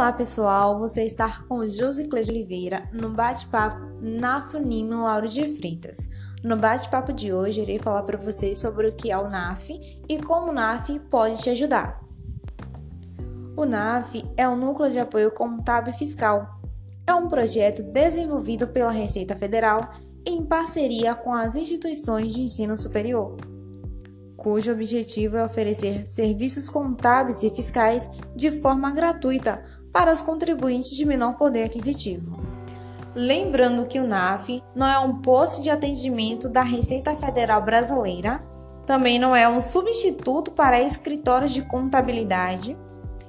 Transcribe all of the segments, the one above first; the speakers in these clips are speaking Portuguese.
Olá pessoal, você está com Josiclé de Oliveira no bate-papo na Funimo Lauro de Freitas. No bate-papo de hoje, irei falar para vocês sobre o que é o NAF e como o NAF pode te ajudar. O NAF é o Núcleo de Apoio Contábil Fiscal. É um projeto desenvolvido pela Receita Federal em parceria com as instituições de ensino superior cujo objetivo é oferecer serviços contábeis e fiscais de forma gratuita para os contribuintes de menor poder aquisitivo. Lembrando que o NAF não é um posto de atendimento da Receita Federal Brasileira, também não é um substituto para escritórios de contabilidade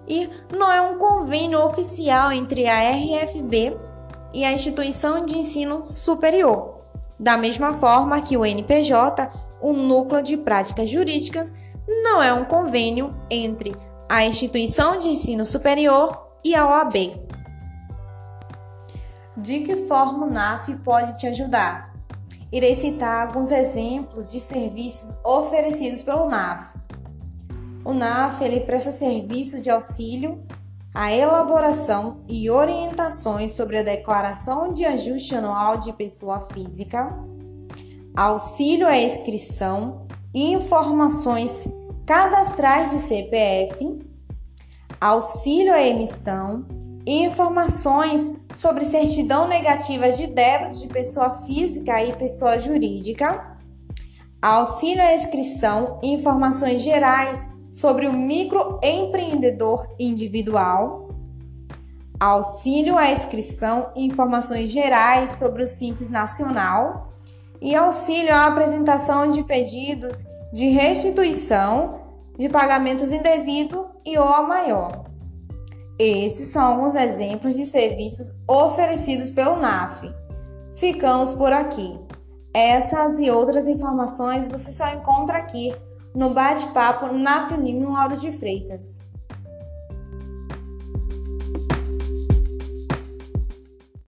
e não é um convênio oficial entre a RFB e a instituição de ensino superior. Da mesma forma que o NPJ o núcleo de práticas jurídicas não é um convênio entre a instituição de ensino superior e a OAB. De que forma o NAF pode te ajudar? Irei citar alguns exemplos de serviços oferecidos pelo NAF. O NAF ele presta serviço de auxílio à elaboração e orientações sobre a declaração de ajuste anual de pessoa física, auxílio à inscrição, informações cadastrais de CPF, auxílio à emissão, informações sobre certidão negativa de débitos de pessoa física e pessoa jurídica, auxílio à inscrição, informações gerais sobre o microempreendedor individual, auxílio à inscrição, informações gerais sobre o Simples Nacional e auxílio à apresentação de pedidos de restituição de pagamentos indevido e ou a maior. Esses são alguns exemplos de serviços oferecidos pelo NAF. Ficamos por aqui. Essas e outras informações você só encontra aqui no bate-papo NAF Unime Lauro de Freitas.